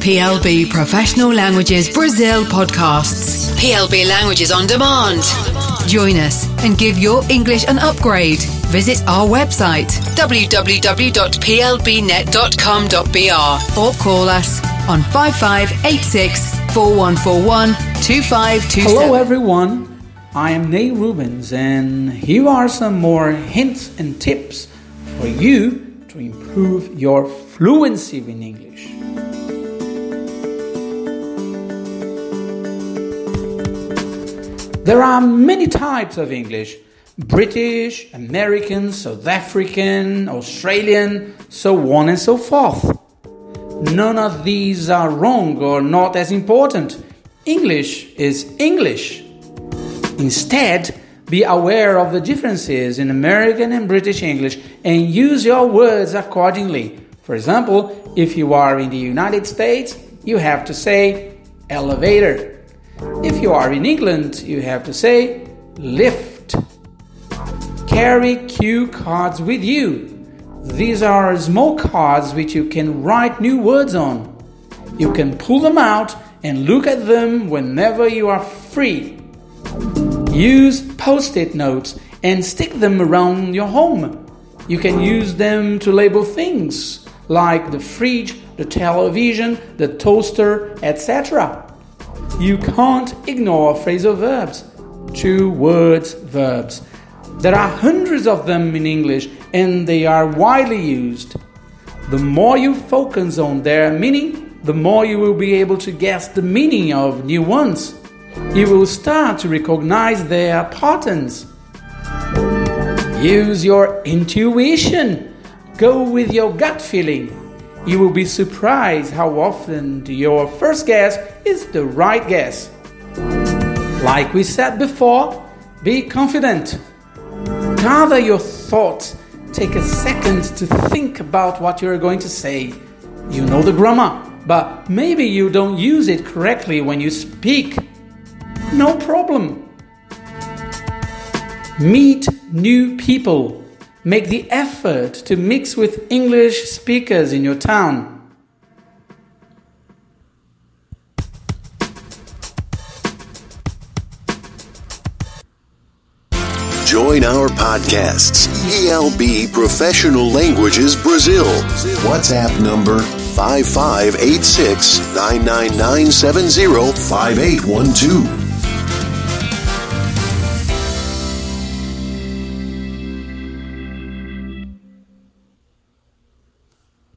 PLB Professional Languages Brazil podcasts. PLB Languages on Demand. Join us and give your English an upgrade. Visit our website www.plbnet.com.br or call us on 5586 4141 2527. Hello, everyone. I am Nate Rubens, and here are some more hints and tips for you to improve your fluency in English. There are many types of English British, American, South African, Australian, so on and so forth. None of these are wrong or not as important. English is English. Instead, be aware of the differences in American and British English and use your words accordingly. For example, if you are in the United States, you have to say elevator. If you are in England, you have to say lift. Carry cue cards with you. These are small cards which you can write new words on. You can pull them out and look at them whenever you are free. Use post it notes and stick them around your home. You can use them to label things like the fridge, the television, the toaster, etc. You can't ignore phrasal verbs, two words verbs. There are hundreds of them in English and they are widely used. The more you focus on their meaning, the more you will be able to guess the meaning of new ones. You will start to recognize their patterns. Use your intuition. Go with your gut feeling. You will be surprised how often your first guess is the right guess. Like we said before, be confident. Gather your thoughts. Take a second to think about what you're going to say. You know the grammar, but maybe you don't use it correctly when you speak. No problem. Meet new people. Make the effort to mix with English speakers in your town. Join our podcasts, PLB Professional Languages Brazil. WhatsApp number 5586 999 5812.